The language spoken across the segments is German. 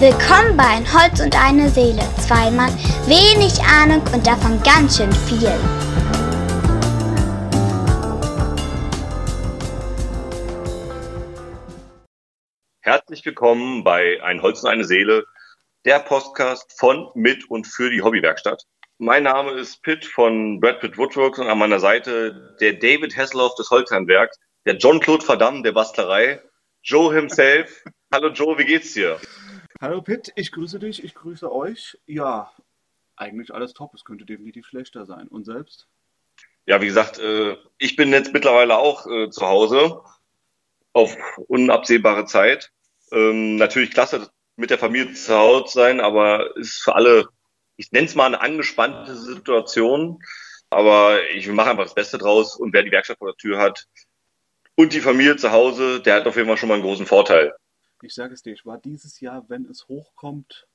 Willkommen bei Ein Holz und eine Seele. Zwei Mann, wenig Ahnung und davon ganz schön viel. Herzlich willkommen bei Ein Holz und eine Seele, der Podcast von, mit und für die Hobbywerkstatt. Mein Name ist Pitt von Brad Pitt Woodworks und an meiner Seite der David Hasselhoff des Holzhandwerks, der John-Claude Verdamm der Bastlerei, Joe himself. Hallo Joe, wie geht's dir? Hallo Pitt, ich grüße dich, ich grüße euch. Ja, eigentlich alles top, es könnte definitiv schlechter sein. Und selbst? Ja, wie gesagt, äh, ich bin jetzt mittlerweile auch äh, zu Hause auf unabsehbare Zeit. Ähm, natürlich klasse, mit der Familie zu Hause sein, aber ist für alle, ich nenne es mal eine angespannte Situation. Aber ich mache einfach das Beste draus und wer die Werkstatt vor der Tür hat und die Familie zu Hause, der hat auf jeden Fall schon mal einen großen Vorteil. Ich sage es dir, ich war dieses Jahr, wenn es hochkommt,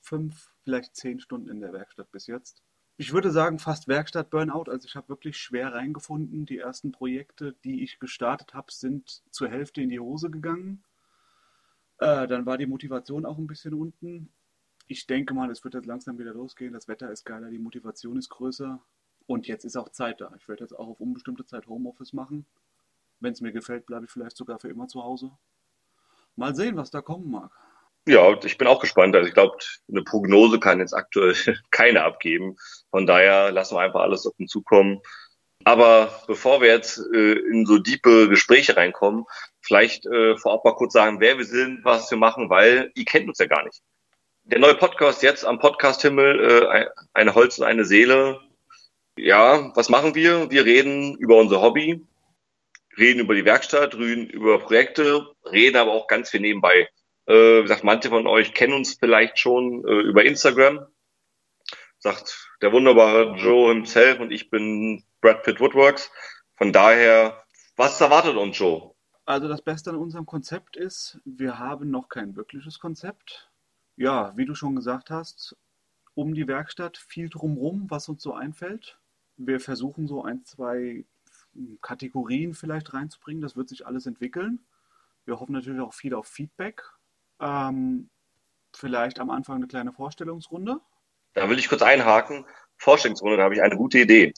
fünf, vielleicht zehn Stunden in der Werkstatt bis jetzt. Ich würde sagen, fast Werkstatt-Burnout. Also ich habe wirklich schwer reingefunden. Die ersten Projekte, die ich gestartet habe, sind zur Hälfte in die Hose gegangen. Äh, dann war die Motivation auch ein bisschen unten. Ich denke mal, es wird jetzt langsam wieder losgehen. Das Wetter ist geiler, die Motivation ist größer. Und jetzt ist auch Zeit da. Ich werde jetzt auch auf unbestimmte Zeit Homeoffice machen. Wenn es mir gefällt, bleibe ich vielleicht sogar für immer zu Hause. Mal sehen, was da kommen mag. Ja, ich bin auch gespannt. Also ich glaube, eine Prognose kann jetzt aktuell keine abgeben. Von daher lassen wir einfach alles auf uns zukommen. Aber bevor wir jetzt äh, in so diepe Gespräche reinkommen, vielleicht äh, vorab mal kurz sagen, wer wir sind, was wir machen, weil ihr kennt uns ja gar nicht. Der neue Podcast jetzt am Podcast Himmel, äh, eine Holz und eine Seele. Ja, was machen wir? Wir reden über unser Hobby, reden über die Werkstatt, reden über Projekte, reden aber auch ganz viel nebenbei. Äh, gesagt, manche von euch kennen uns vielleicht schon äh, über Instagram. Sagt der wunderbare Joe himself und ich bin Brad Pitt Woodworks. Von daher, was erwartet uns, Joe? Also das Beste an unserem Konzept ist, wir haben noch kein wirkliches Konzept. Ja, wie du schon gesagt hast, um die Werkstatt viel drumrum, was uns so einfällt. Wir versuchen so ein, zwei Kategorien vielleicht reinzubringen. Das wird sich alles entwickeln. Wir hoffen natürlich auch viel auf Feedback. Ähm, vielleicht am Anfang eine kleine Vorstellungsrunde. Da will ich kurz einhaken. Vorstellungsrunde, da habe ich eine gute Idee.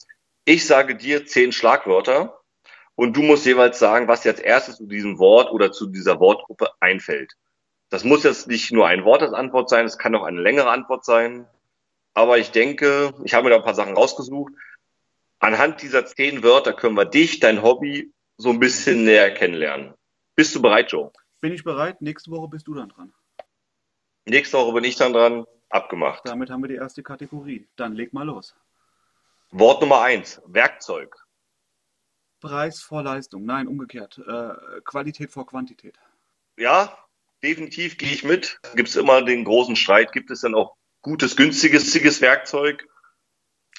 Ich sage dir zehn Schlagwörter und du musst jeweils sagen, was dir als erstes zu diesem Wort oder zu dieser Wortgruppe einfällt. Das muss jetzt nicht nur ein Wort als Antwort sein, es kann auch eine längere Antwort sein. Aber ich denke, ich habe mir da ein paar Sachen rausgesucht anhand dieser zehn Wörter können wir dich, dein Hobby, so ein bisschen näher kennenlernen. Bist du bereit, Joe? Bin ich bereit. Nächste Woche bist du dann dran. Nächste Woche bin ich dann dran. Abgemacht. Damit haben wir die erste Kategorie. Dann leg mal los. Wort Nummer eins. Werkzeug. Preis vor Leistung. Nein, umgekehrt. Äh, Qualität vor Quantität. Ja, definitiv gehe ich mit. Gibt es immer den großen Streit. Gibt es dann auch gutes, günstiges Werkzeug?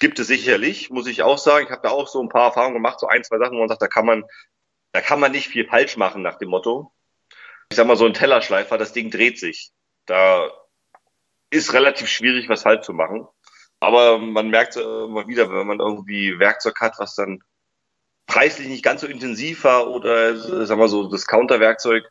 Gibt es sicherlich, muss ich auch sagen. Ich habe da auch so ein paar Erfahrungen gemacht, so ein, zwei Sachen, wo man sagt, da kann man, da kann man nicht viel falsch machen nach dem Motto. Ich sag mal, so ein Tellerschleifer, das Ding dreht sich. Da ist relativ schwierig, was falsch zu machen. Aber man merkt immer wieder, wenn man irgendwie Werkzeug hat, was dann preislich nicht ganz so intensiv war oder, sag mal so, Discounter-Werkzeug,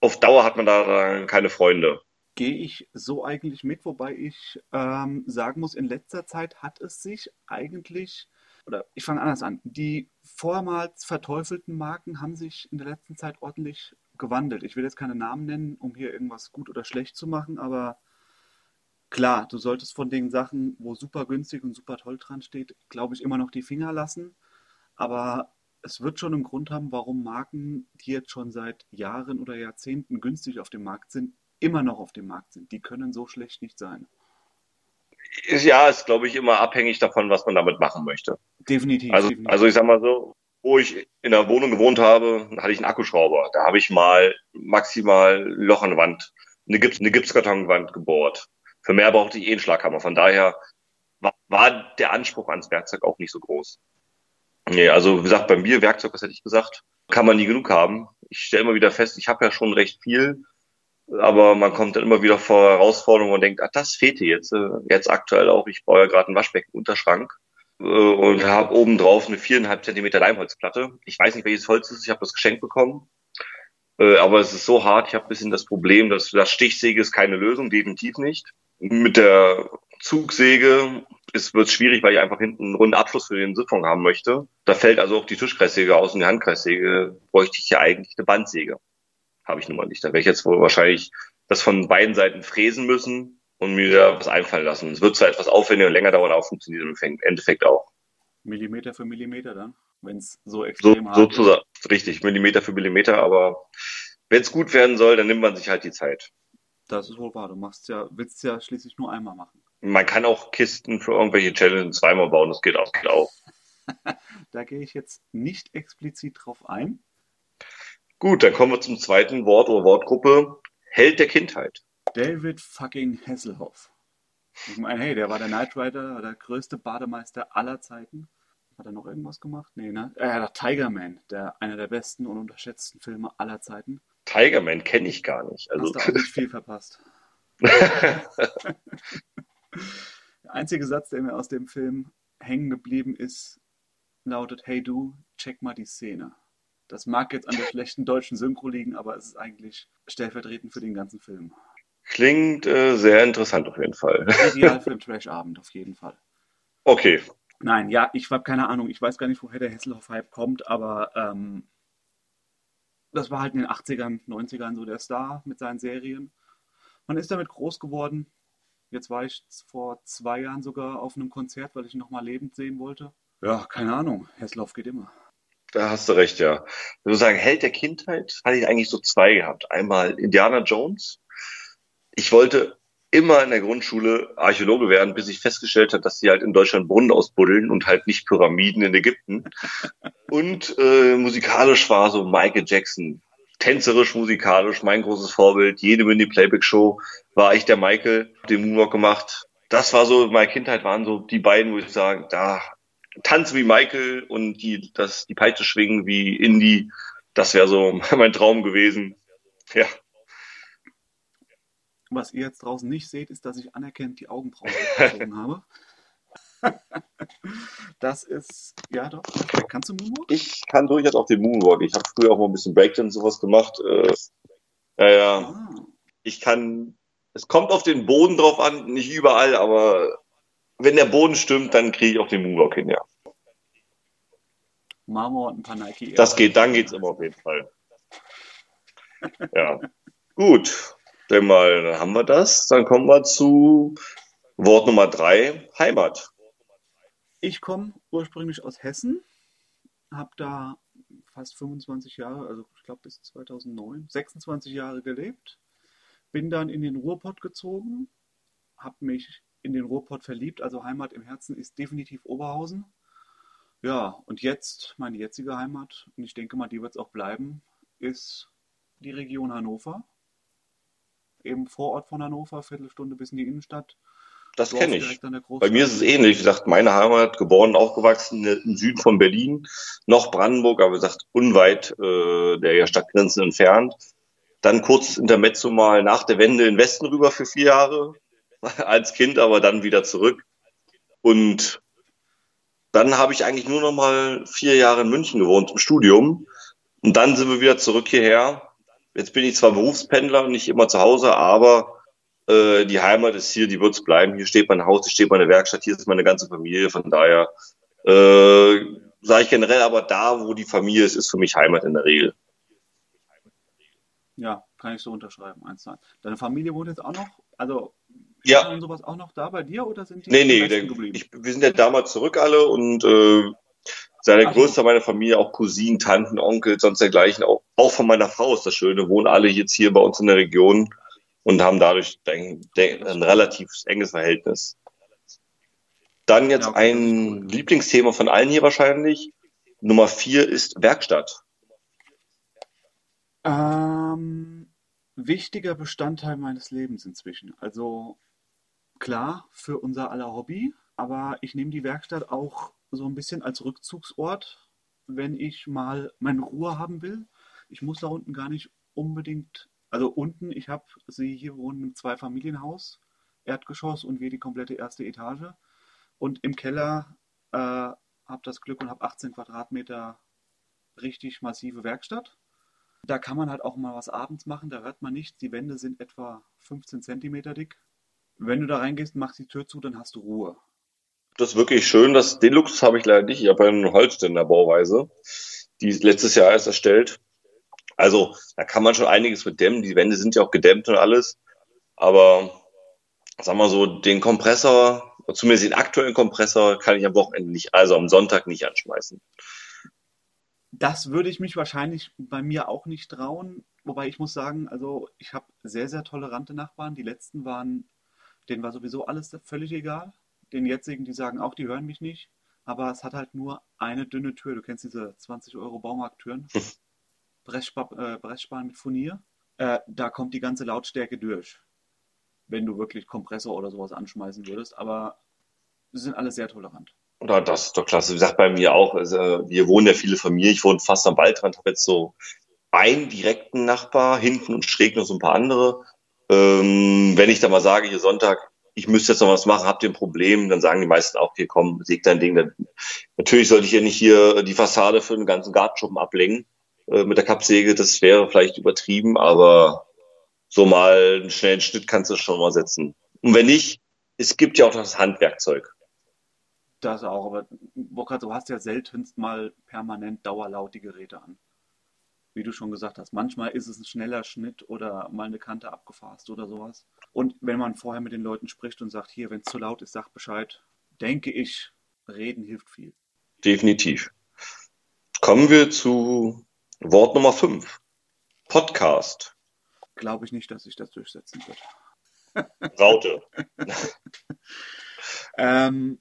auf Dauer hat man da keine Freunde gehe ich so eigentlich mit, wobei ich ähm, sagen muss, in letzter Zeit hat es sich eigentlich, oder ich fange anders an, die vormals verteufelten Marken haben sich in der letzten Zeit ordentlich gewandelt. Ich will jetzt keine Namen nennen, um hier irgendwas gut oder schlecht zu machen, aber klar, du solltest von den Sachen, wo super günstig und super toll dran steht, glaube ich, immer noch die Finger lassen. Aber es wird schon einen Grund haben, warum Marken, die jetzt schon seit Jahren oder Jahrzehnten günstig auf dem Markt sind, immer noch auf dem Markt sind. Die können so schlecht nicht sein. Ja, ist, glaube ich, immer abhängig davon, was man damit machen möchte. Definitiv. Also, definitiv. also ich sag mal so, wo ich in der Wohnung gewohnt habe, hatte ich einen Akkuschrauber. Da habe ich mal maximal Loch an Wand, eine, Gips, eine Gipskartonwand gebohrt. Für mehr brauchte ich eh einen Schlaghammer. Von daher war, war der Anspruch ans Werkzeug auch nicht so groß. Nee, also wie gesagt, bei mir Werkzeug, was hätte ich gesagt, kann man nie genug haben. Ich stelle immer wieder fest, ich habe ja schon recht viel aber man kommt dann immer wieder vor Herausforderungen und denkt, ach, das fehlte jetzt. Äh, jetzt aktuell auch, ich baue ja gerade einen Waschbecken-Unterschrank äh, und habe oben drauf eine viereinhalb Zentimeter Leimholzplatte. Ich weiß nicht, welches Holz es ist, ich habe das geschenkt bekommen. Äh, aber es ist so hart, ich habe ein bisschen das Problem, dass das Stichsäge ist keine Lösung, definitiv nicht. Mit der Zugsäge ist wird schwierig, weil ich einfach hinten einen runden Abschluss für den Siphon haben möchte. Da fällt also auch die Tischkreissäge aus und die Handkreissäge bräuchte ich ja eigentlich eine Bandsäge. Habe ich nun mal nicht. Da werde ich jetzt wohl wahrscheinlich das von beiden Seiten fräsen müssen und mir da was einfallen lassen. Es wird zwar etwas aufwendiger und länger dauern, aber funktioniert im Endeffekt auch. Millimeter für Millimeter dann, wenn es so extrem so, sozusagen, Richtig, Millimeter für Millimeter, aber wenn es gut werden soll, dann nimmt man sich halt die Zeit. Das ist wohl wahr. Du machst ja, willst ja schließlich nur einmal machen. Man kann auch Kisten für irgendwelche Challenges zweimal bauen, das geht auch. Geht auch. da gehe ich jetzt nicht explizit drauf ein. Gut, dann kommen wir zum zweiten Wort oder Wortgruppe. Held der Kindheit. David fucking Hasselhoff. Ich meine, hey, der war der Knight Rider, der größte Bademeister aller Zeiten. Hat er noch irgendwas gemacht? Nee, ne? Äh, der Tiger Man, der einer der besten und unterschätzten Filme aller Zeiten. Tiger Man kenne ich gar nicht. Also. Hast du auch nicht viel verpasst. der einzige Satz, der mir aus dem Film hängen geblieben ist, lautet: Hey du, check mal die Szene. Das mag jetzt an der schlechten deutschen Synchro liegen, aber es ist eigentlich stellvertretend für den ganzen Film. Klingt äh, sehr interessant auf jeden Fall. Ideal für den Trash-Abend, auf jeden Fall. Okay. Nein, ja, ich habe keine Ahnung. Ich weiß gar nicht, woher der Hesselhoff-Hype kommt, aber ähm, das war halt in den 80ern, 90ern so der Star mit seinen Serien. Man ist damit groß geworden. Jetzt war ich vor zwei Jahren sogar auf einem Konzert, weil ich ihn nochmal lebend sehen wollte. Ja, keine Ahnung. Hesselhoff geht immer. Da hast du recht, ja. Ich würde sagen, Held der Kindheit hatte ich eigentlich so zwei gehabt. Einmal Indiana Jones. Ich wollte immer in der Grundschule Archäologe werden, bis ich festgestellt habe, dass sie halt in Deutschland Brunnen ausbuddeln und halt nicht Pyramiden in Ägypten. Und äh, musikalisch war so Michael Jackson. Tänzerisch, musikalisch, mein großes Vorbild. Jede Mini-Playback-Show war ich der Michael, den Moonwalk gemacht. Das war so, meine Kindheit waren so die beiden, wo ich sagen, da tanzen wie Michael und die, das, die Peitsche schwingen wie Indie. Das wäre so mein Traum gewesen. Ja. Was ihr jetzt draußen nicht seht, ist, dass ich anerkennt die Augenbrauen gezogen habe. das ist, ja doch, kannst du Moonwalk? Ich kann durchaus auch den Moonwalk. Ich habe früher auch mal ein bisschen Breakdance und sowas gemacht. Äh, ja, ja. Ah. Ich kann, es kommt auf den Boden drauf an, nicht überall, aber wenn der Boden stimmt, dann kriege ich auch den Moonwalk hin, ja. Marmor und ein paar Nike. Das geht, dann geht's immer auf jeden Fall. Ja. Gut. Dann mal, dann haben wir das. Dann kommen wir zu Wort Nummer drei, Heimat. Ich komme ursprünglich aus Hessen, habe da fast 25 Jahre, also ich glaube bis 2009, 26 Jahre gelebt, bin dann in den Ruhrpott gezogen, habe mich in den Ruhrpott verliebt, also Heimat im Herzen ist definitiv Oberhausen. Ja, und jetzt, meine jetzige Heimat, und ich denke mal, die wird es auch bleiben, ist die Region Hannover. Eben vor Ort von Hannover, Viertelstunde bis in die Innenstadt. Das kenne ich. Bei mir ist es ähnlich. Wie gesagt, meine Heimat, geboren, aufgewachsen im Süden von Berlin, noch Brandenburg, aber wie gesagt, unweit äh, der Stadtgrenzen entfernt. Dann kurz Intermezzo mal nach der Wende in den Westen rüber für vier Jahre, als Kind, aber dann wieder zurück. Und dann habe ich eigentlich nur noch mal vier Jahre in München gewohnt im Studium. Und dann sind wir wieder zurück hierher. Jetzt bin ich zwar Berufspendler nicht immer zu Hause, aber äh, die Heimat ist hier, die wird es bleiben. Hier steht mein Haus, hier steht meine Werkstatt, hier ist meine ganze Familie. Von daher äh, sage ich generell, aber da, wo die Familie ist, ist für mich Heimat in der Regel. Ja, kann ich so unterschreiben. Eins. Deine Familie wohnt jetzt auch noch, also ja. und sowas auch noch da bei dir oder sind die nee, nee, der, ich, wir sind ja damals zurück alle und äh, seine Ach, größte meiner Familie, auch Cousinen, Tanten, Onkel, sonst dergleichen, auch, auch von meiner Frau ist das Schöne, wohnen alle jetzt hier bei uns in der Region und haben dadurch denk, ein relativ enges Verhältnis. Dann jetzt ein Lieblingsthema von allen hier wahrscheinlich. Nummer vier ist Werkstatt. Ähm, wichtiger Bestandteil meines Lebens inzwischen. Also klar, für unser aller Hobby, aber ich nehme die Werkstatt auch so ein bisschen als Rückzugsort, wenn ich mal meine Ruhe haben will. Ich muss da unten gar nicht unbedingt, also unten, ich habe sie hier wohnen im Zweifamilienhaus, Erdgeschoss und wir die komplette erste Etage. Und im Keller äh, habe das Glück und habe 18 Quadratmeter richtig massive Werkstatt Da kann man halt auch mal was abends machen, da hört man nichts. Die Wände sind etwa 15 Zentimeter dick. Wenn du da reingehst, machst die Tür zu, dann hast du Ruhe. Das ist wirklich schön. Das, den Luxus habe ich leider nicht. Ich habe eine Holzständer Bauweise. Die letztes Jahr erst erstellt. Also da kann man schon einiges mit dämmen. Die Wände sind ja auch gedämmt und alles. Aber sag mal so, den Kompressor, zumindest den aktuellen Kompressor, kann ich am Wochenende nicht, also am Sonntag nicht anschmeißen. Das würde ich mich wahrscheinlich bei mir auch nicht trauen. Wobei ich muss sagen, also ich habe sehr, sehr tolerante Nachbarn. Die letzten waren, denen war sowieso alles völlig egal. Den jetzigen, die sagen auch, die hören mich nicht. Aber es hat halt nur eine dünne Tür. Du kennst diese 20 Euro Baumarkttüren. Bressspan äh, mit Furnier. Äh, da kommt die ganze Lautstärke durch. Wenn du wirklich Kompressor oder sowas anschmeißen würdest. Aber sie sind alle sehr tolerant. Oder das ist doch klasse. Wie gesagt, bei mir auch. Also, wir wohnen ja viele Familien. Ich wohne fast am Waldrand, habe jetzt so einen direkten Nachbar, hinten und schräg noch so ein paar andere. Ähm, wenn ich da mal sage, hier Sonntag, ich müsste jetzt noch was machen, habt ihr ein Problem, dann sagen die meisten auch, hier komm, säg dein Ding. Dann, natürlich sollte ich ja nicht hier die Fassade für den ganzen Gartenschuppen ablenken äh, mit der Kappsäge. Das wäre vielleicht übertrieben, aber so mal einen schnellen Schnitt kannst du schon mal setzen. Und wenn nicht, es gibt ja auch das Handwerkzeug. Das auch, aber Burkhard, du hast ja seltenst mal permanent dauerlaut die Geräte an. Wie du schon gesagt hast, manchmal ist es ein schneller Schnitt oder mal eine Kante abgefasst oder sowas. Und wenn man vorher mit den Leuten spricht und sagt, hier, wenn es zu laut ist, sag Bescheid, denke ich, reden hilft viel. Definitiv. Kommen wir zu Wort Nummer 5. Podcast. Glaube ich nicht, dass sich das durchsetzen wird. Raute. ähm,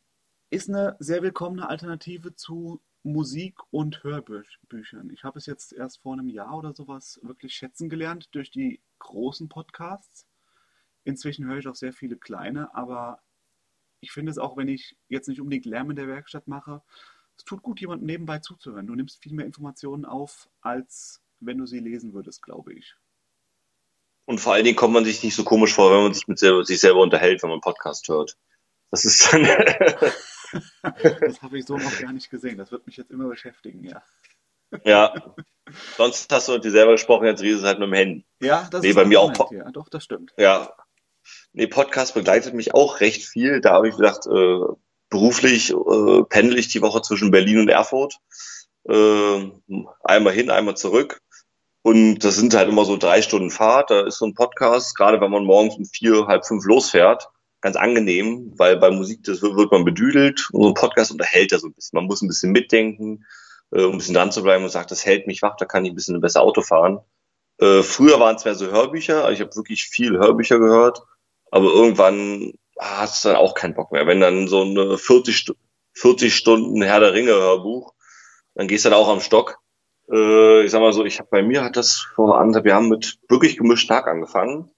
ist eine sehr willkommene Alternative zu Musik und Hörbüchern. Ich habe es jetzt erst vor einem Jahr oder sowas wirklich schätzen gelernt durch die großen Podcasts. Inzwischen höre ich auch sehr viele kleine, aber ich finde es auch, wenn ich jetzt nicht unbedingt Lärm in der Werkstatt mache, es tut gut, jemandem nebenbei zuzuhören. Du nimmst viel mehr Informationen auf, als wenn du sie lesen würdest, glaube ich. Und vor allen Dingen kommt man sich nicht so komisch vor, wenn man sich mit selber, sich selber unterhält, wenn man einen Podcast hört. Das ist dann. das habe ich so noch gar nicht gesehen. Das wird mich jetzt immer beschäftigen, ja. Ja. Sonst hast du dir selber gesprochen, jetzt redest du halt mit dem Handy. Ja, das nee, ist bei mir auch. Ja, doch, das stimmt. Ja. Nee, Podcast begleitet mich auch recht viel. Da habe ich gedacht, äh, beruflich äh, pendel ich die Woche zwischen Berlin und Erfurt. Äh, einmal hin, einmal zurück. Und das sind halt immer so drei Stunden Fahrt. Da ist so ein Podcast, gerade wenn man morgens um vier, halb fünf losfährt, ganz angenehm, weil bei Musik das wird, wird man bedüdelt und so ein Podcast unterhält ja so ein bisschen. Man muss ein bisschen mitdenken, äh, um ein bisschen dran zu bleiben und sagt, das hält mich wach, da kann ich ein bisschen besser Auto fahren. Äh, früher waren es mehr so Hörbücher, also ich habe wirklich viel Hörbücher gehört, aber irgendwann ah, hast du dann auch keinen Bock mehr. Wenn dann so eine 40, 40 Stunden Herr der Ringe Hörbuch, dann gehst du dann auch am Stock. Äh, ich sag mal so, ich habe bei mir hat das vor anderthalb Jahren mit wirklich gemischt Tag angefangen.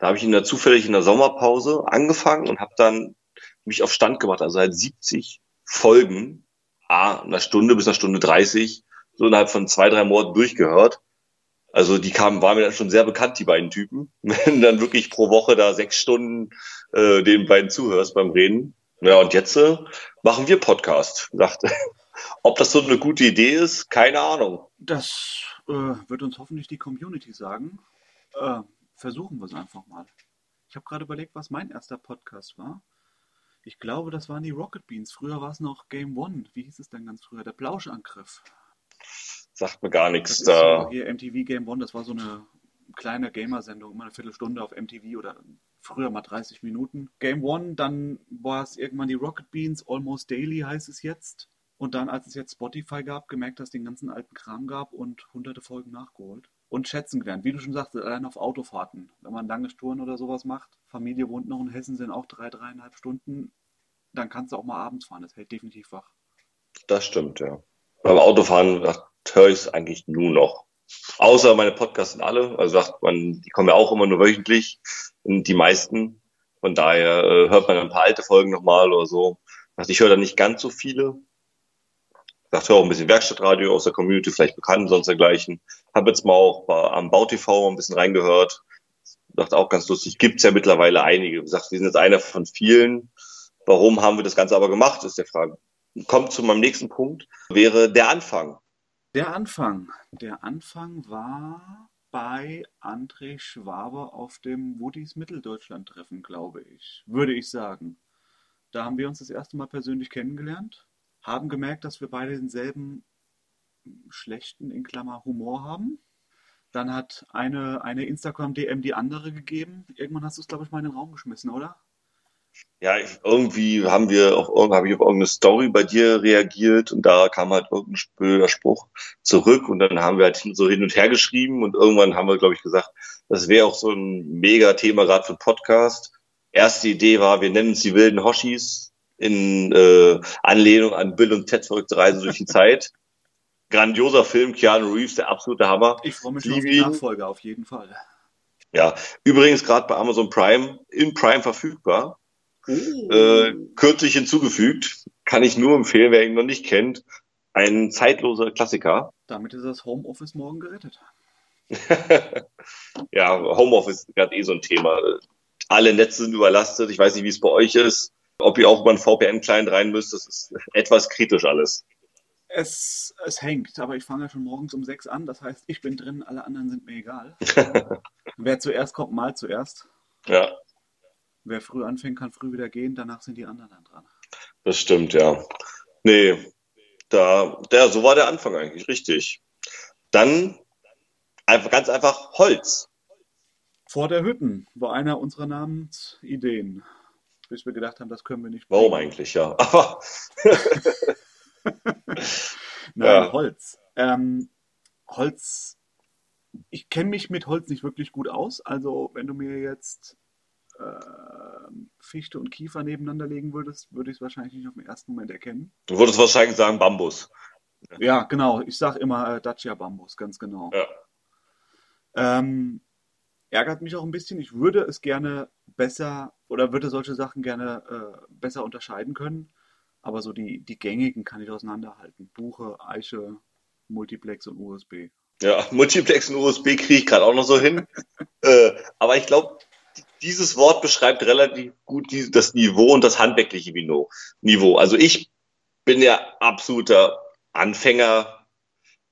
Da habe ich in der zufällig in der Sommerpause angefangen und habe dann mich auf Stand gemacht, also halt 70 Folgen, a, einer Stunde bis einer Stunde 30, so innerhalb von zwei, drei Monaten durchgehört. Also die kamen, waren mir dann schon sehr bekannt, die beiden Typen. Wenn dann wirklich pro Woche da sechs Stunden äh, den beiden zuhörst beim Reden. Ja, und jetzt äh, machen wir Podcast. Dachte, ob das so eine gute Idee ist, keine Ahnung. Das äh, wird uns hoffentlich die Community sagen. Äh, versuchen wir es einfach mal. Ich habe gerade überlegt, was mein erster Podcast war. Ich glaube, das waren die Rocket Beans. Früher war es noch Game One. Wie hieß es denn ganz früher? Der Plauschangriff. Sagt mir gar nichts da. So hier MTV Game One, das war so eine kleine Gamer-Sendung, immer eine Viertelstunde auf MTV oder früher mal 30 Minuten. Game One, dann war es irgendwann die Rocket Beans, Almost Daily heißt es jetzt. Und dann, als es jetzt Spotify gab, gemerkt, dass es den ganzen alten Kram gab und hunderte Folgen nachgeholt und schätzen gelernt. Wie du schon sagst, allein auf Autofahrten. Wenn man lange Touren oder sowas macht, Familie wohnt noch in Hessen, sind auch drei, dreieinhalb Stunden, dann kannst du auch mal abends fahren. Das hält definitiv wach. Das stimmt, ja. Beim Autofahren höre ich es eigentlich nur noch. Außer meine Podcasts sind alle. Also sagt man, die kommen ja auch immer nur wöchentlich. Die meisten. Von daher äh, hört man ein paar alte Folgen nochmal oder so. Ich höre da nicht ganz so viele, sagt, höre auch ein bisschen Werkstattradio aus der Community, vielleicht bekannt, sonst dergleichen. Habe jetzt mal auch am BauTV ein bisschen reingehört. Dachte auch ganz lustig, gibt's ja mittlerweile einige. Wie gesagt, wir sind jetzt einer von vielen. Warum haben wir das Ganze aber gemacht, ist der Frage. Kommt zu meinem nächsten Punkt, wäre der Anfang. Der Anfang. Der Anfang war bei André Schwabe auf dem Woodys Mitteldeutschland-Treffen, glaube ich. Würde ich sagen. Da haben wir uns das erste Mal persönlich kennengelernt, haben gemerkt, dass wir beide denselben schlechten, in Klammer, Humor haben. Dann hat eine, eine Instagram-DM die andere gegeben. Irgendwann hast du es, glaube ich, mal in den Raum geschmissen, oder? Ja, ich, irgendwie haben wir auf, habe ich auf irgendeine Story bei dir reagiert und da kam halt irgendein blöder Spruch zurück und dann haben wir halt so hin und her geschrieben und irgendwann haben wir, glaube ich, gesagt, das wäre auch so ein mega Thema gerade für Podcast. Erste Idee war, wir nennen es die wilden Hoshis in äh, Anlehnung an Bill und Ted verrückte Reise durch die Zeit. Grandioser Film, Keanu Reeves, der absolute Hammer. Ich freue mich schon auf die Nachfolge, auf jeden Fall. Ja, übrigens gerade bei Amazon Prime, in Prime verfügbar. Oh. Äh, kürzlich hinzugefügt. Kann ich nur empfehlen, wer ihn noch nicht kennt. Ein zeitloser Klassiker. Damit ist das Homeoffice morgen gerettet. ja, Homeoffice ist gerade eh so ein Thema. Alle Netze sind überlastet. Ich weiß nicht, wie es bei euch ist. Ob ihr auch über einen VPN-Client rein müsst, das ist etwas kritisch alles. Es, es hängt, aber ich fange ja schon morgens um sechs an. Das heißt, ich bin drin, alle anderen sind mir egal. Wer zuerst kommt, mal zuerst. Ja. Wer früh anfängt, kann früh wieder gehen, danach sind die anderen dann dran. Das stimmt, ja. Nee, da, der, so war der Anfang eigentlich, richtig. Dann einfach ganz einfach Holz. Vor der Hütten war einer unserer Namensideen. Bis wir gedacht haben, das können wir nicht. Warum eigentlich, ja. Aber. Nein, ja. Holz. Ähm, Holz. Ich kenne mich mit Holz nicht wirklich gut aus. Also, wenn du mir jetzt äh, Fichte und Kiefer nebeneinander legen würdest, würde ich es wahrscheinlich nicht auf den ersten Moment erkennen. Du würdest wahrscheinlich sagen Bambus. Ja, genau. Ich sage immer äh, Dacia Bambus, ganz genau. Ja. Ähm, ärgert mich auch ein bisschen. Ich würde es gerne besser oder würde solche Sachen gerne äh, besser unterscheiden können. Aber so die, die gängigen kann ich auseinanderhalten. Buche, Eiche, Multiplex und USB. Ja, Multiplex und USB kriege ich gerade auch noch so hin. äh, aber ich glaube, dieses Wort beschreibt relativ gut die, das Niveau und das handwerkliche Niveau. Also ich bin ja absoluter Anfänger,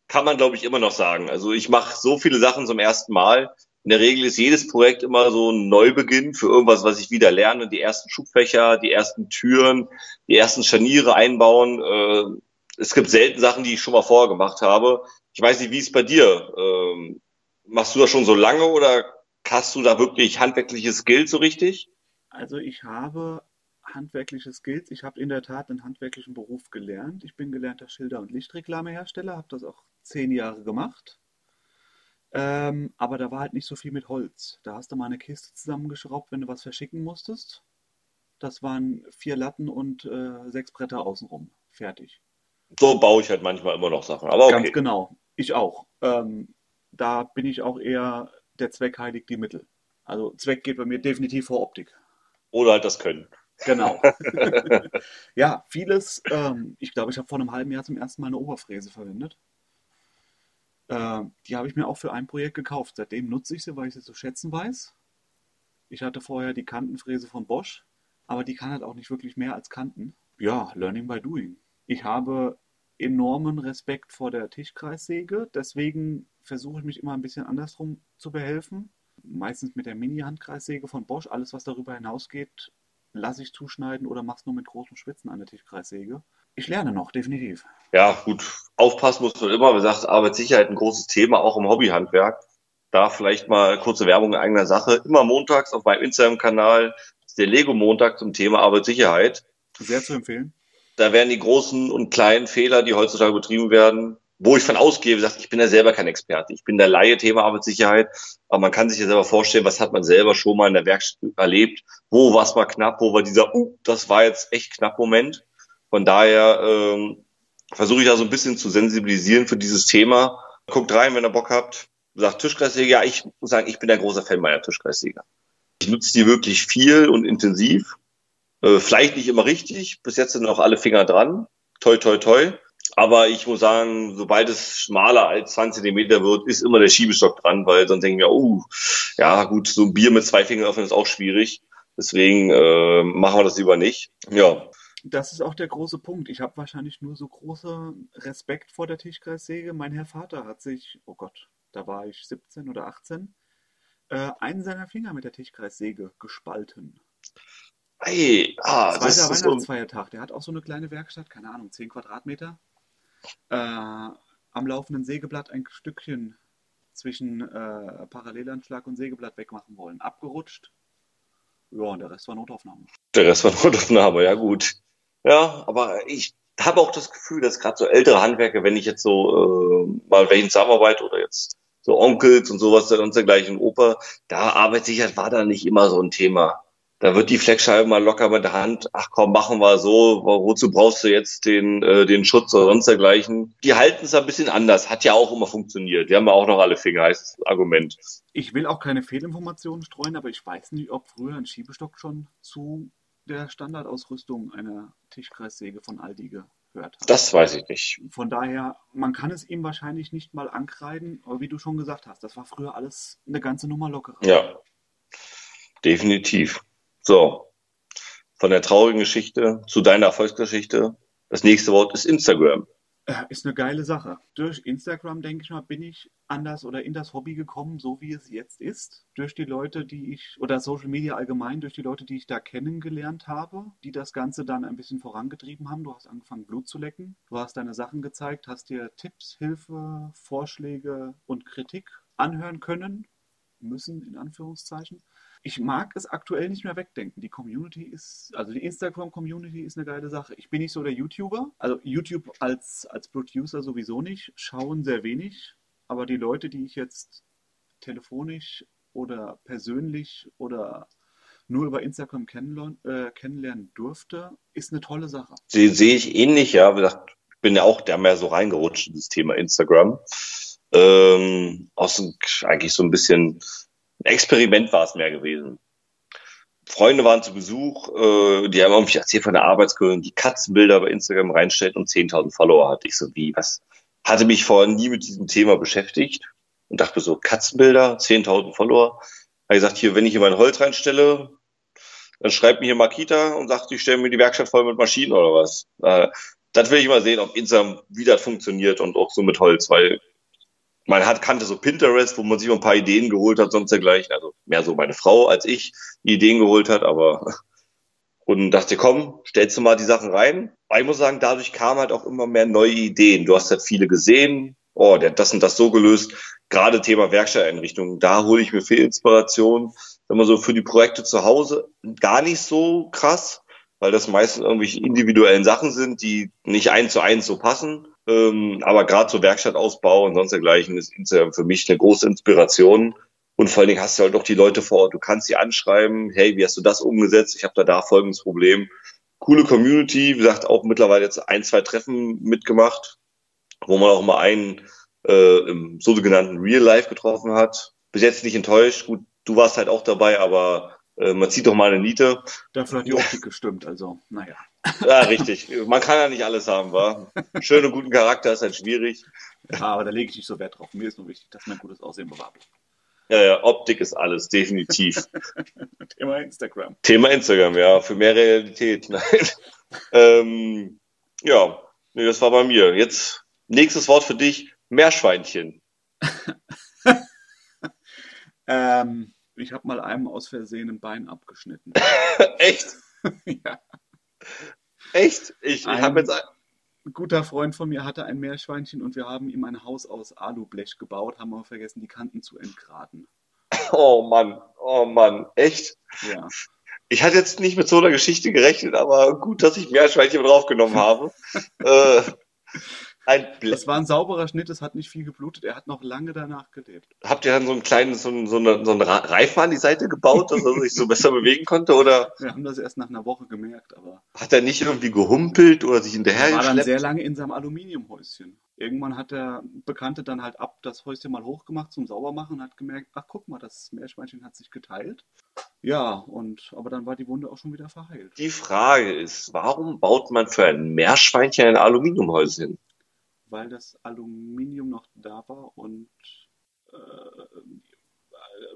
kann man glaube ich immer noch sagen. Also ich mache so viele Sachen zum ersten Mal. In der Regel ist jedes Projekt immer so ein Neubeginn für irgendwas, was ich wieder lerne. Die ersten Schubfächer, die ersten Türen, die ersten Scharniere einbauen. Äh, es gibt selten Sachen, die ich schon mal vorher gemacht habe. Ich weiß nicht, wie es bei dir? Ähm, machst du das schon so lange oder Hast du da wirklich handwerkliche Skills so richtig? Also ich habe handwerkliche Skills. Ich habe in der Tat einen handwerklichen Beruf gelernt. Ich bin gelernter Schilder- und Lichtreklamehersteller, habe das auch zehn Jahre gemacht. Ähm, aber da war halt nicht so viel mit Holz. Da hast du mal eine Kiste zusammengeschraubt, wenn du was verschicken musstest. Das waren vier Latten und äh, sechs Bretter außenrum. Fertig. So baue ich halt manchmal immer noch Sachen. Aber okay. Ganz genau. Ich auch. Ähm, da bin ich auch eher der Zweck heiligt die Mittel. Also Zweck geht bei mir definitiv vor Optik. Oder halt das Können. Genau. ja, vieles. Ähm, ich glaube, ich habe vor einem halben Jahr zum ersten Mal eine Oberfräse verwendet. Äh, die habe ich mir auch für ein Projekt gekauft. Seitdem nutze ich sie, weil ich sie zu schätzen weiß. Ich hatte vorher die Kantenfräse von Bosch, aber die kann halt auch nicht wirklich mehr als Kanten. Ja, Learning by Doing. Ich habe enormen Respekt vor der Tischkreissäge, deswegen versuche ich mich immer ein bisschen andersrum zu behelfen. Meistens mit der Mini-Handkreissäge von Bosch. Alles, was darüber hinausgeht, lasse ich zuschneiden oder mache es nur mit großen Spitzen an der Tischkreissäge. Ich lerne noch, definitiv. Ja, gut. Aufpassen muss man immer. Wie gesagt, Arbeitssicherheit ein großes Thema, auch im Hobbyhandwerk. Da vielleicht mal kurze Werbung in eigener Sache. Immer montags auf meinem Instagram-Kanal ist der Lego-Montag zum Thema Arbeitssicherheit. Sehr zu empfehlen. Da werden die großen und kleinen Fehler, die heutzutage betrieben werden, wo ich von ausgehe, wie gesagt, ich bin ja selber kein Experte. Ich bin der Laie Thema Arbeitssicherheit, aber man kann sich ja selber vorstellen, was hat man selber schon mal in der Werkstatt erlebt, wo war es mal knapp, wo war dieser, uh, das war jetzt echt knapp Moment. Von daher ähm, versuche ich da so ein bisschen zu sensibilisieren für dieses Thema. Guckt rein, wenn ihr Bock habt. Sagt Tischkreissäge, ja, ich muss sagen, ich bin der große Fan meiner Tischkreissäge. Ich nutze die wirklich viel und intensiv. Äh, vielleicht nicht immer richtig, bis jetzt sind noch alle Finger dran. Toi, toi, toi. Aber ich muss sagen, sobald es schmaler als 20 Zentimeter wird, ist immer der Schiebestock dran, weil sonst denke ich mir, oh, ja gut, so ein Bier mit zwei Fingern öffnen ist auch schwierig. Deswegen äh, machen wir das lieber nicht. Ja. Das ist auch der große Punkt. Ich habe wahrscheinlich nur so großen Respekt vor der Tischkreissäge. Mein Herr Vater hat sich, oh Gott, da war ich 17 oder 18, äh, einen seiner Finger mit der Tischkreissäge gespalten. Hey, ah, Zweiter das ist so, Weihnachtsfeiertag. Der hat auch so eine kleine Werkstatt, keine Ahnung, 10 Quadratmeter. Äh, am laufenden Sägeblatt ein Stückchen zwischen äh, Parallelanschlag und Sägeblatt wegmachen wollen. Abgerutscht. Ja, und der Rest war Notaufnahme. der Rest war Notaufnahme, ja gut. Ja, aber ich habe auch das Gefühl, dass gerade so ältere Handwerker, wenn ich jetzt so äh, mal welchen zusammenarbeite oder jetzt so Onkels und sowas und dergleichen Opa, da Arbeitssicherheit war da nicht immer so ein Thema. Da wird die Fleckscheibe mal locker mit der Hand, ach komm, machen wir so, wo- wozu brauchst du jetzt den, äh, den Schutz oder sonst dergleichen. Die halten es ein bisschen anders, hat ja auch immer funktioniert. Die haben ja auch noch alle Finger, heißt das Argument. Ich will auch keine Fehlinformationen streuen, aber ich weiß nicht, ob früher ein Schiebestock schon zu der Standardausrüstung einer Tischkreissäge von Aldi gehört hat. Das weiß ich nicht. Von daher, man kann es ihm wahrscheinlich nicht mal ankreiden, aber wie du schon gesagt hast, das war früher alles eine ganze Nummer lockerer. Ja, definitiv. So, von der traurigen Geschichte zu deiner Erfolgsgeschichte. Das nächste Wort ist Instagram. Äh, Ist eine geile Sache. Durch Instagram, denke ich mal, bin ich anders oder in das Hobby gekommen, so wie es jetzt ist. Durch die Leute, die ich, oder Social Media allgemein, durch die Leute, die ich da kennengelernt habe, die das Ganze dann ein bisschen vorangetrieben haben. Du hast angefangen, Blut zu lecken. Du hast deine Sachen gezeigt, hast dir Tipps, Hilfe, Vorschläge und Kritik anhören können. Müssen, in Anführungszeichen. Ich mag es aktuell nicht mehr wegdenken. Die Community ist, also die Instagram-Community ist eine geile Sache. Ich bin nicht so der YouTuber. Also YouTube als, als Producer sowieso nicht, schauen sehr wenig. Aber die Leute, die ich jetzt telefonisch oder persönlich oder nur über Instagram kennenlernen, äh, kennenlernen durfte, ist eine tolle Sache. Sehe ich ähnlich, ja. Ich bin ja auch der mehr so reingerutscht in das Thema Instagram. Ähm, aus eigentlich so ein bisschen ein Experiment war es mehr gewesen. Freunde waren zu Besuch, äh, die haben irgendwie erzählt von der Arbeitskollegin, die Katzenbilder bei Instagram reinstellt und 10.000 Follower hat. Ich so, wie, was? Hatte mich vorher nie mit diesem Thema beschäftigt und dachte so, Katzenbilder, 10.000 Follower. Habe gesagt, hier, wenn ich hier mein Holz reinstelle, dann schreibt mir hier Makita und sagt, ich stelle mir die Werkstatt voll mit Maschinen oder was. Äh, das will ich mal sehen, ob Instagram, wie das funktioniert und auch so mit Holz, weil man hat, kannte so Pinterest, wo man sich ein paar Ideen geholt hat, sonst dergleichen. Also mehr so meine Frau als ich die Ideen geholt hat, aber und dachte, komm, stellst du mal die Sachen rein. Aber ich muss sagen, dadurch kamen halt auch immer mehr neue Ideen. Du hast halt viele gesehen, oh, der hat das und das so gelöst. Gerade Thema Werkstatteinrichtung, da hole ich mir viel Inspiration. Wenn man so für die Projekte zu Hause gar nicht so krass, weil das meistens irgendwelche individuellen Sachen sind, die nicht eins zu eins so passen. Ähm, aber gerade so Werkstattausbau und sonst dergleichen ist Instagram für mich eine große Inspiration. Und vor allen Dingen hast du halt auch die Leute vor Ort. Du kannst sie anschreiben, hey, wie hast du das umgesetzt? Ich habe da da folgendes Problem. Coole Community, wie gesagt, auch mittlerweile jetzt ein, zwei Treffen mitgemacht, wo man auch mal einen äh, im sogenannten Real Life getroffen hat. Bis jetzt nicht enttäuscht. Gut, du warst halt auch dabei, aber äh, man zieht doch mal eine Niete. Dafür hat die Optik gestimmt, also naja. Ja, richtig. Man kann ja nicht alles haben, wa? Schön und guten Charakter ist halt schwierig. Ja, aber da lege ich nicht so Wert drauf. Mir ist nur wichtig, dass mein gutes Aussehen bewahrt. Ja, ja, Optik ist alles, definitiv. Thema Instagram. Thema Instagram, ja, für mehr Realität. Nein. ähm, ja, nee, das war bei mir. Jetzt nächstes Wort für dich, Meerschweinchen. Ähm, ich habe mal einem aus Versehen ein Bein abgeschnitten. Echt? ja. Echt? Ich, ich Ein- habe jetzt ein- Ein guter Freund von mir hatte ein Meerschweinchen und wir haben ihm ein Haus aus Alublech gebaut, haben aber vergessen, die Kanten zu entgraten. Oh Mann, oh Mann, echt? Ja. Ich hatte jetzt nicht mit so einer Geschichte gerechnet, aber gut, dass ich Meerschweinchen draufgenommen habe. äh, ein Blech. Das war ein sauberer Schnitt, es hat nicht viel geblutet, er hat noch lange danach gelebt. Habt ihr dann so einen kleinen, so einen, so eine, so einen Reifen an die Seite gebaut, dass er sich so besser bewegen konnte? Oder Wir haben das erst nach einer Woche gemerkt, aber hat er nicht irgendwie gehumpelt oder sich er war dann sehr lange in seinem Aluminiumhäuschen. Irgendwann hat der Bekannte dann halt ab das Häuschen mal hochgemacht zum Saubermachen und hat gemerkt, ach guck mal, das Meerschweinchen hat sich geteilt. Ja, und aber dann war die Wunde auch schon wieder verheilt. Die Frage ist, warum baut man für ein Meerschweinchen ein Aluminiumhäuschen? Weil das Aluminium noch da war und äh,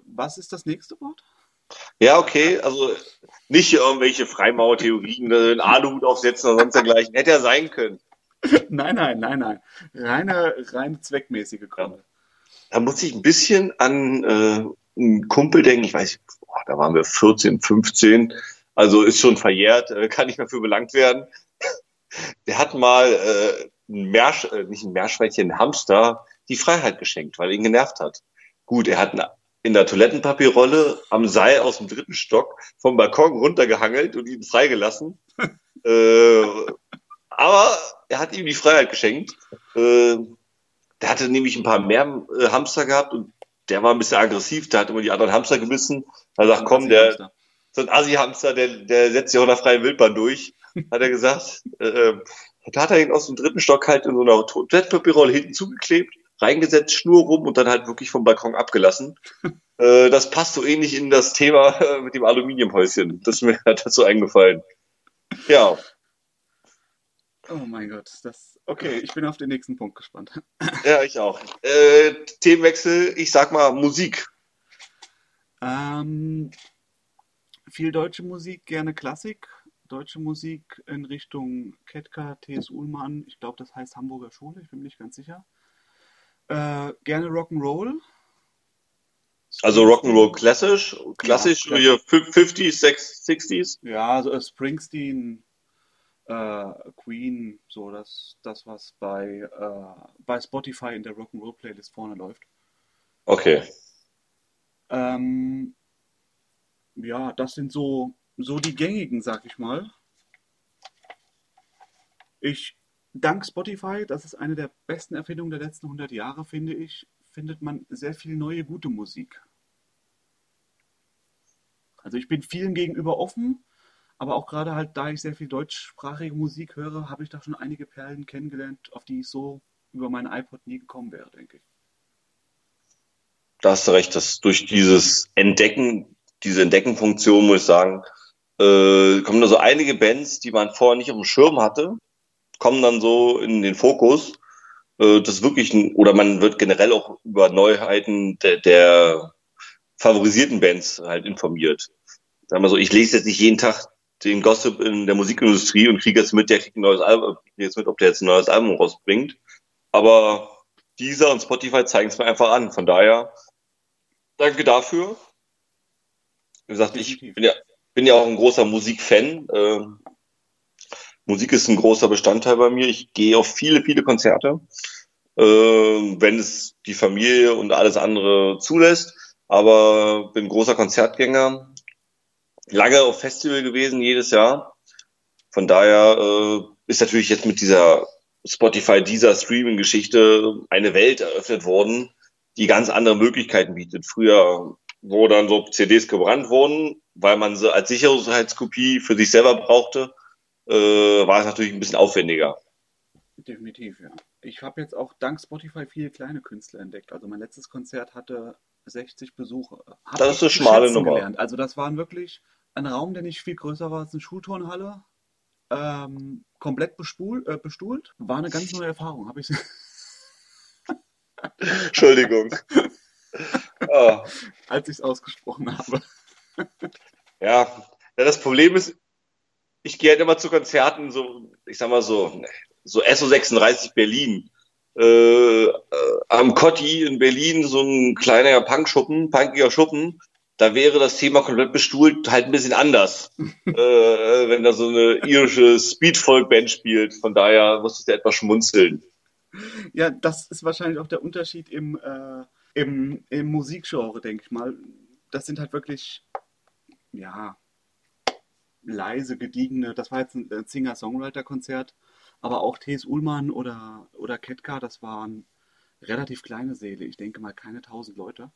was ist das nächste Wort? Ja, okay, also nicht irgendwelche Freimaurtheorien, äh, einen Aluhut aufsetzen oder sonst dergleichen. Hätte ja sein können. Nein, nein, nein, nein. Reine, reine zweckmäßige Gründe. Da muss ich ein bisschen an äh, einen Kumpel denken. Ich weiß, boah, da waren wir 14, 15. Also ist schon verjährt, äh, kann nicht mehr für belangt werden. Der hat mal äh, ein Meersch, äh, nicht ein Meerschweinchen, ein Hamster die Freiheit geschenkt, weil er ihn genervt hat. Gut, er hat in der Toilettenpapierrolle am Seil aus dem dritten Stock vom Balkon runtergehangelt und ihn freigelassen. äh, aber er hat ihm die Freiheit geschenkt. Äh, der hatte nämlich ein paar mehr äh, Hamster gehabt und der war ein bisschen aggressiv, der hat immer die anderen Hamster gebissen. Er sagt, komm, der, so ein Assi-Hamster, der, der setzt sich auch in der freien Wildbahn durch, hat er gesagt. Äh, da hat er ihn aus dem dritten Stock halt in so einer Toilettenpapierrolle hinten zugeklebt reingesetzt, Schnur rum und dann halt wirklich vom Balkon abgelassen. äh, das passt so ähnlich in das Thema äh, mit dem Aluminiumhäuschen. Das ist mir dazu eingefallen. Ja. Oh mein Gott, das. Okay, ich bin auf den nächsten Punkt gespannt. ja, ich auch. Äh, Themenwechsel, ich sag mal Musik. Ähm, viel deutsche Musik, gerne Klassik. Deutsche Musik in Richtung Ketka, T.S. Ullmann. Ich glaube, das heißt Hamburger Schule, ich bin mir nicht ganz sicher. Äh, gerne Rock'n'Roll. Also Rock'n'Roll klassisch, klassisch ja, hier 50s, 60s? Ja, also Springsteen, äh, Queen, so das, das was bei, äh, bei Spotify in der Rock'n'Roll Playlist vorne läuft. Okay. Ähm, ja, das sind so, so die gängigen, sag ich mal. Ich dank Spotify, das ist eine der besten Erfindungen der letzten 100 Jahre, finde ich, findet man sehr viel neue, gute Musik. Also ich bin vielen gegenüber offen, aber auch gerade halt, da ich sehr viel deutschsprachige Musik höre, habe ich da schon einige Perlen kennengelernt, auf die ich so über meinen iPod nie gekommen wäre, denke ich. Da hast du recht, dass durch dieses Entdecken, diese Entdeckenfunktion, muss ich sagen, äh, kommen da so einige Bands, die man vorher nicht auf dem Schirm hatte, kommen dann so in den Fokus. Äh, das wirklich ein, oder man wird generell auch über Neuheiten der, der favorisierten Bands halt informiert. Sagen wir so, ich lese jetzt nicht jeden Tag den Gossip in der Musikindustrie und kriege jetzt mit, der kriegt ein neues Album, jetzt mit, ob der jetzt ein neues Album rausbringt. Aber dieser und Spotify zeigen es mir einfach an. Von daher, danke dafür. Wie gesagt, ich bin ja, bin ja auch ein großer Musikfan. Ähm, Musik ist ein großer Bestandteil bei mir. Ich gehe auf viele, viele Konzerte, äh, wenn es die Familie und alles andere zulässt. Aber bin großer Konzertgänger. Lange auf Festival gewesen, jedes Jahr. Von daher äh, ist natürlich jetzt mit dieser Spotify, dieser Streaming-Geschichte eine Welt eröffnet worden, die ganz andere Möglichkeiten bietet. Früher, wo dann so CDs gebrannt wurden, weil man sie als Sicherheitskopie für sich selber brauchte, äh, war es natürlich ein bisschen aufwendiger. Definitiv, ja. Ich habe jetzt auch dank Spotify viele kleine Künstler entdeckt. Also mein letztes Konzert hatte 60 Besucher. Hab das ist eine schmale Nummer. Gelernt. Also das waren wirklich ein Raum, der nicht viel größer war als eine Schulturnhalle. Ähm, komplett bestuhl, äh, bestuhlt. War eine ganz neue Erfahrung. Habe ich Entschuldigung. oh. Als ich es ausgesprochen habe. ja, das Problem ist, ich gehe halt immer zu Konzerten, so, ich sag mal so, so SO36 Berlin. Äh, äh, am Cotti in Berlin, so ein kleiner Punkschuppen, punkiger Schuppen, da wäre das Thema komplett bestuhlt halt ein bisschen anders, äh, äh, wenn da so eine irische Speedfolk-Band spielt. Von daher musstest du etwas schmunzeln. Ja, das ist wahrscheinlich auch der Unterschied im, äh, im, im Musikgenre, denke ich mal. Das sind halt wirklich, ja, leise, gediegene, das war jetzt ein Singer-Songwriter-Konzert, aber auch T.S. Ullmann oder, oder Ketka, das waren relativ kleine Säle. Ich denke mal keine tausend Leute.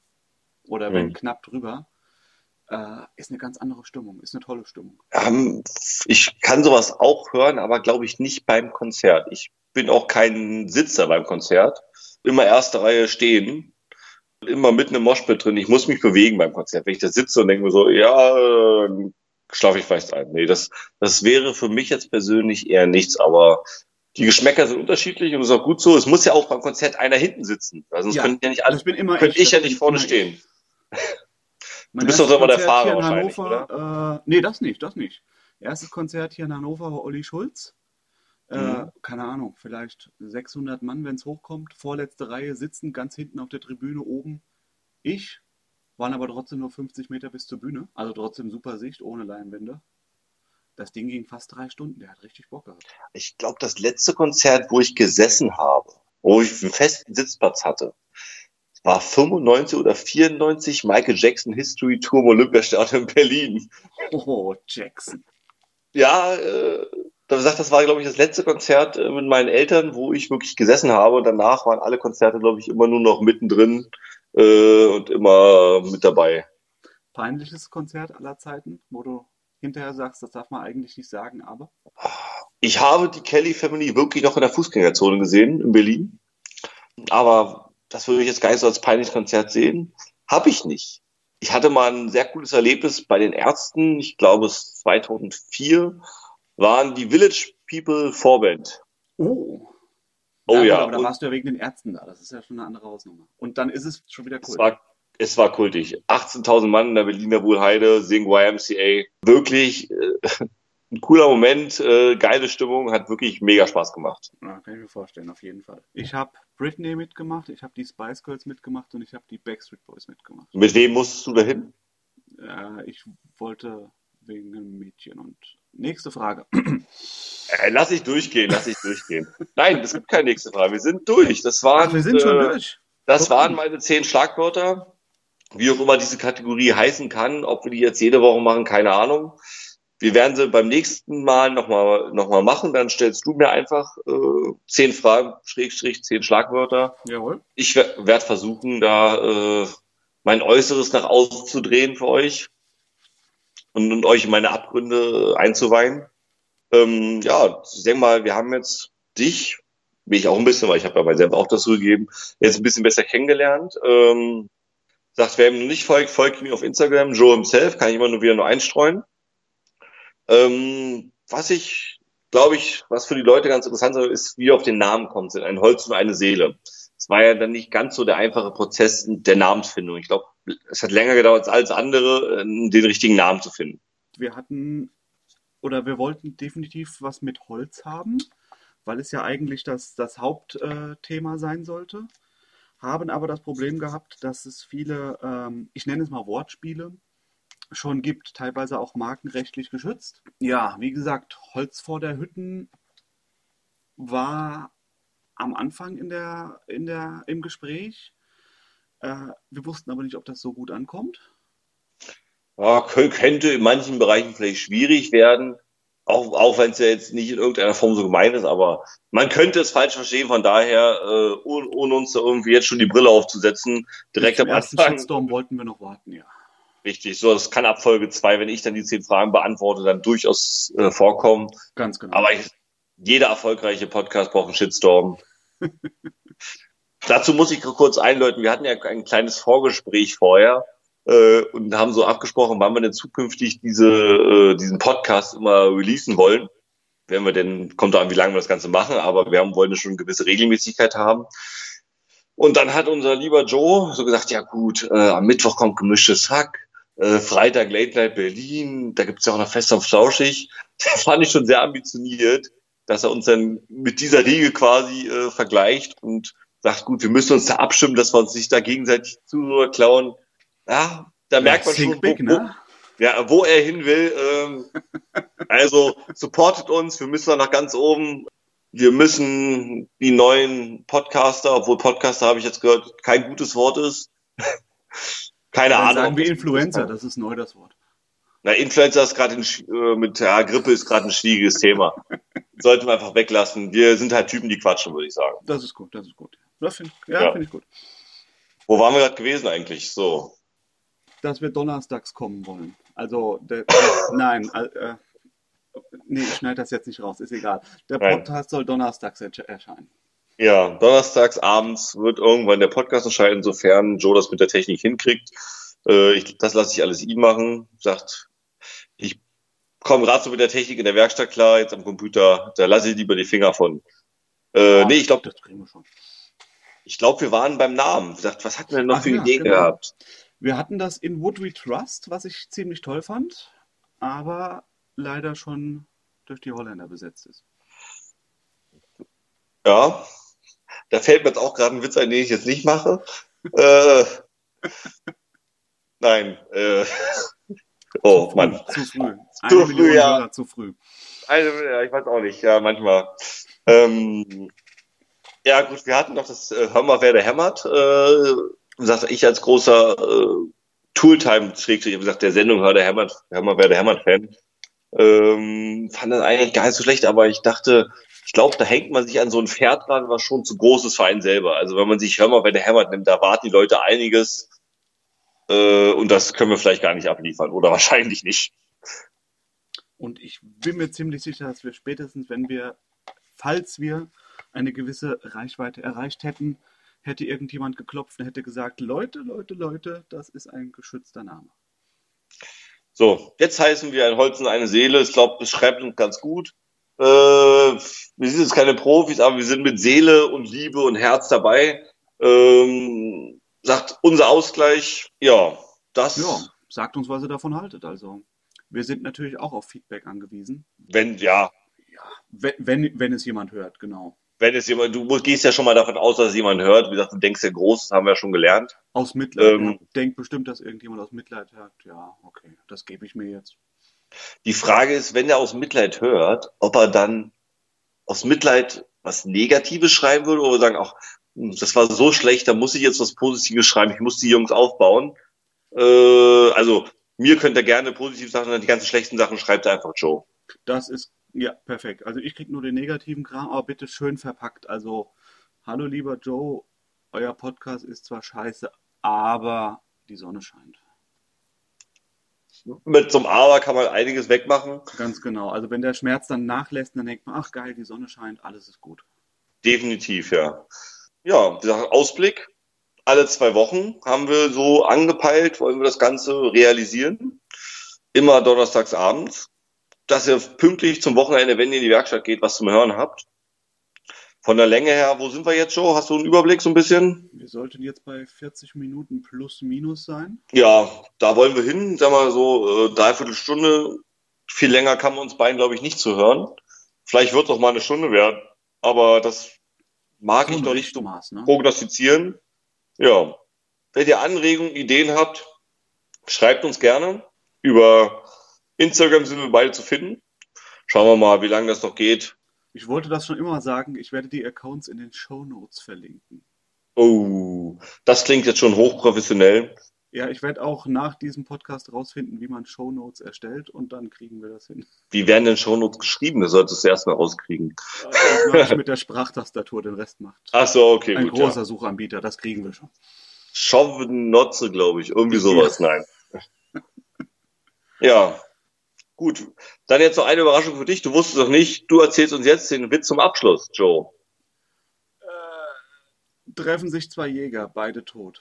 Oder wenn mhm. knapp drüber. Äh, ist eine ganz andere Stimmung, ist eine tolle Stimmung. Ähm, ich kann sowas auch hören, aber glaube ich nicht beim Konzert. Ich bin auch kein Sitzer beim Konzert. Immer erste Reihe stehen immer mitten im Moshpit drin. Ich muss mich bewegen beim Konzert. Wenn ich da sitze und denke mir so, ja, schlafe ich vielleicht ein. Nee, das, das wäre für mich jetzt persönlich eher nichts, aber die Geschmäcker sind unterschiedlich und ist auch gut so. Es muss ja auch beim Konzert einer hinten sitzen. Also sonst ja, könnten ja nicht alle, ich bin immer könnte ich, ja nicht vorne stehen. Du bist doch immer der Fahrer in wahrscheinlich, Hannover, Äh, nee, das nicht, das nicht. Erstes Konzert hier in Hannover war Olli Schulz. Äh, Mhm. keine Ahnung, vielleicht 600 Mann, wenn es hochkommt. Vorletzte Reihe sitzen, ganz hinten auf der Tribüne oben. Ich, waren aber trotzdem nur 50 Meter bis zur Bühne. Also trotzdem super Sicht, ohne Leinwände. Das Ding ging fast drei Stunden. Der hat richtig Bock gehabt. Ich glaube, das letzte Konzert, wo ich gesessen habe, wo ich einen festen Sitzplatz hatte, war 95 oder 94 Michael Jackson History Tour im Olympiastadion in Berlin. Oh, Jackson. Ja, äh, da gesagt, das war, glaube ich, das letzte Konzert äh, mit meinen Eltern, wo ich wirklich gesessen habe. Und danach waren alle Konzerte, glaube ich, immer nur noch mittendrin äh, und immer mit dabei. Peinliches Konzert aller Zeiten, wo du hinterher sagst, das darf man eigentlich nicht sagen, aber. Ich habe die Kelly Family wirklich noch in der Fußgängerzone gesehen in Berlin. Aber das würde ich jetzt gar nicht so als peinliches Konzert sehen. Habe ich nicht. Ich hatte mal ein sehr cooles Erlebnis bei den Ärzten. Ich glaube, es 2004 waren die Village People Vorband. Oh. Oh ja, Aber da warst du ja wegen den Ärzten da. Das ist ja schon eine andere Hausnummer. Und dann ist es schon wieder Es cool. war, es war kultig. 18.000 Mann in der Berliner Wohlheide, singen YMCA. Wirklich äh, ein cooler Moment, äh, geile Stimmung, hat wirklich mega Spaß gemacht. Ja, kann ich mir vorstellen, auf jeden Fall. Ich habe Britney mitgemacht, ich habe die Spice Girls mitgemacht und ich habe die Backstreet Boys mitgemacht. Mit wem musstest du dahin? Äh, ich wollte wegen einem Mädchen. Und nächste Frage. Äh, lass ich durchgehen, lass ich durchgehen. Nein, es gibt keine nächste Frage. Wir sind durch. Das waren, Ach, wir sind schon äh, durch. Das waren meine zehn Schlagwörter. Wie auch immer diese Kategorie heißen kann, ob wir die jetzt jede Woche machen, keine Ahnung. Wir werden sie beim nächsten Mal nochmal noch mal machen. Dann stellst du mir einfach äh, zehn Fragen, Schrägstrich, zehn Schlagwörter. Jawohl. Ich werde versuchen, da äh, mein Äußeres nach außen zu drehen für euch und, und euch in meine Abgründe einzuweihen. Ähm, ja, ich denke mal, wir haben jetzt dich, mich ich auch ein bisschen, weil ich habe ja mal selber auch dazu gegeben, jetzt ein bisschen besser kennengelernt. Ähm, sagt, wer ihm nicht folgt, folgt mir auf Instagram, Joe himself, kann ich immer nur wieder nur einstreuen. Ähm, was ich, glaube ich, was für die Leute ganz interessant ist, ist, wie ihr auf den Namen kommt, sind ein Holz und eine Seele. Es war ja dann nicht ganz so der einfache Prozess der Namensfindung. Ich glaube, es hat länger gedauert als andere, äh, den richtigen Namen zu finden. Wir hatten oder wir wollten definitiv was mit Holz haben, weil es ja eigentlich das, das Hauptthema sein sollte. Haben aber das Problem gehabt, dass es viele, ähm, ich nenne es mal Wortspiele, schon gibt, teilweise auch markenrechtlich geschützt. Ja, wie gesagt, Holz vor der Hütten war am Anfang in der, in der, im Gespräch. Äh, wir wussten aber nicht, ob das so gut ankommt. Ja, kö- könnte in manchen Bereichen vielleicht schwierig werden, auch, auch wenn es ja jetzt nicht in irgendeiner Form so gemein ist, aber man könnte es falsch verstehen, von daher, äh, ohne, ohne uns da irgendwie jetzt schon die Brille aufzusetzen, direkt am ersten Anfang. Shitstorm wollten wir noch warten, ja. Richtig, so, das kann ab Folge zwei, wenn ich dann die zehn Fragen beantworte, dann durchaus äh, vorkommen. Ganz genau. Aber ich, jeder erfolgreiche Podcast braucht einen Shitstorm. Dazu muss ich kurz einläuten, wir hatten ja ein kleines Vorgespräch vorher äh, und haben so abgesprochen, wann wir denn zukünftig diese, äh, diesen Podcast immer releasen wollen. Wenn wir denn, kommt da an, wie lange wir das Ganze machen, aber wir haben, wollen schon eine gewisse Regelmäßigkeit haben. Und dann hat unser lieber Joe so gesagt, ja gut, äh, am Mittwoch kommt gemischtes Hack, äh, Freitag Late Night Berlin, da gibt's ja auch noch Fest und Flauschig. Das fand ich schon sehr ambitioniert, dass er uns dann mit dieser Riege quasi äh, vergleicht und sagt, gut, wir müssen uns da abstimmen, dass wir uns nicht da gegenseitig Zuhörer klauen. Ja, da merkt man schon, big, wo, ne? ja, wo er hin will. Ähm, also supportet uns, wir müssen da nach ganz oben. Wir müssen die neuen Podcaster, obwohl Podcaster habe ich jetzt gehört, kein gutes Wort ist. Keine Dann Ahnung. sagen wir Influencer, das ist neu das Wort. Na, Influencer ist gerade äh, mit ja, Grippe ist gerade ein schwieriges Thema. Sollten wir einfach weglassen. Wir sind halt Typen, die quatschen, würde ich sagen. Das ist gut, das ist gut. Das find, ja, Ja. finde ich gut. Wo waren wir gerade gewesen eigentlich? So. Dass wir donnerstags kommen wollen. Also, der, nein, äh, nee, ich schneide das jetzt nicht raus, ist egal. Der Nein. Podcast soll donnerstags ersch- erscheinen. Ja, donnerstags abends wird irgendwann der Podcast entscheiden, sofern Joe das mit der Technik hinkriegt. Äh, ich, das lasse ich alles ihm machen. Sagt, ich komme gerade so mit der Technik in der Werkstatt klar, jetzt am Computer, da lasse ich lieber die Finger von. Äh, nee, ich glaube, Das kriegen wir schon. Ich glaub, wir waren beim Namen. Was hatten wir denn noch Ach für ja, Ideen genau. gehabt? Wir hatten das in Wood We Trust, was ich ziemlich toll fand, aber leider schon durch die Holländer besetzt ist. Ja, da fällt mir jetzt auch gerade ein Witz ein, den ich jetzt nicht mache. äh, nein. Äh, oh, zu früh, Mann. Zu früh. Eine Zu früh, ja. Zu früh. Also, ja, ich weiß auch nicht, ja, manchmal. Ähm, ja, gut, wir hatten noch das äh, Hör mal, wer der hämmert. Äh, sagte ich als großer äh, Tooltime, ich habe gesagt, der Sendung Hör der hämmert, Hör mal, wer der hämmert Fan. Ähm, fand das eigentlich gar nicht so schlecht, aber ich dachte, ich glaube, da hängt man sich an so ein Pferd dran, was schon zu groß ist für einen selber. Also wenn man sich Hör mal, wer der hämmert nimmt, da warten die Leute einiges. Äh, und das können wir vielleicht gar nicht abliefern oder wahrscheinlich nicht. Und ich bin mir ziemlich sicher, dass wir spätestens, wenn wir, falls wir eine gewisse Reichweite erreicht hätten, hätte irgendjemand geklopft und hätte gesagt, Leute, Leute, Leute, das ist ein geschützter Name. So, jetzt heißen wir ein Holz und eine Seele. Ich glaube, das schreibt uns ganz gut. Äh, wir sind jetzt keine Profis, aber wir sind mit Seele und Liebe und Herz dabei. Ähm, sagt unser Ausgleich, ja, das, Ja, sagt uns, was ihr davon haltet. Also, wir sind natürlich auch auf Feedback angewiesen. wenn, ja, Wenn, wenn, wenn es jemand hört, genau. Wenn es jemand, du gehst ja schon mal davon aus, dass es jemand hört. Wie gesagt, du denkst ja groß, das haben wir ja schon gelernt. Aus Mitleid. Ähm, ja. Denkt bestimmt, dass irgendjemand aus Mitleid hört. Ja, okay, das gebe ich mir jetzt. Die Frage ist, wenn er aus Mitleid hört, ob er dann aus Mitleid was Negatives schreiben würde oder sagen, ach, hm, das war so schlecht, da muss ich jetzt was Positives schreiben, ich muss die Jungs aufbauen. Äh, also, mir könnt ihr gerne positive Sachen, dann die ganzen schlechten Sachen schreibt einfach Joe. Das ist, ja, perfekt. Also, ich kriege nur den negativen Kram, aber bitte schön verpackt. Also, hallo lieber Joe, euer Podcast ist zwar scheiße, aber die Sonne scheint. Mit so einem Aber kann man einiges wegmachen. Ganz genau. Also, wenn der Schmerz dann nachlässt, dann denkt man, ach geil, die Sonne scheint, alles ist gut. Definitiv, ja. Ja, gesagt, Ausblick. Alle zwei Wochen haben wir so angepeilt, wollen wir das Ganze realisieren. Immer donnerstags abends. Dass ihr pünktlich zum Wochenende, wenn ihr in die Werkstatt geht, was zum Hören habt. Von der Länge her, wo sind wir jetzt, Joe? Hast du einen Überblick so ein bisschen? Wir sollten jetzt bei 40 Minuten plus minus sein. Ja, da wollen wir hin. Sag mal so, äh, dreiviertel Stunde. Viel länger kann man uns beiden, glaube ich, nicht zu hören. Vielleicht wird es auch mal eine Stunde werden. Aber das mag ich noch nicht so ne? prognostizieren. Ja. Wenn ihr Anregungen, Ideen habt, schreibt uns gerne. Über Instagram sind wir beide zu finden. Schauen wir mal, wie lange das noch geht. Ich wollte das schon immer sagen, ich werde die Accounts in den Show Notes verlinken. Oh, das klingt jetzt schon hochprofessionell. Ja, ich werde auch nach diesem Podcast rausfinden, wie man Show Notes erstellt und dann kriegen wir das hin. Wie werden denn Shownotes geschrieben? Das solltest du erst mal rauskriegen. Das mache ich mit der Sprachtastatur, den Rest macht. Ach so, okay, Ein gut. großer Ja. Suchanbieter, das kriegen wir schon. Schauvenotze, glaube ich. Irgendwie sowas, nein. Ja, gut. Dann jetzt noch eine Überraschung für dich. Du wusstest doch nicht, du erzählst uns jetzt den Witz zum Abschluss, Joe. Treffen sich zwei Jäger, beide tot.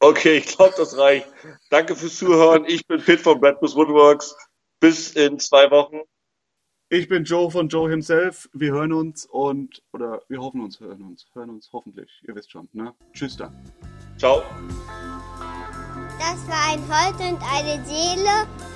Okay, ich glaube, das reicht. Danke fürs Zuhören. Ich bin Pitt von Bradbus Woodworks. Bis in zwei Wochen. Ich bin Joe von Joe himself. Wir hören uns und, oder wir hoffen uns, hören uns, hören uns hoffentlich. Ihr wisst schon, ne? Tschüss dann. Ciao. Das war ein Holz und eine Seele.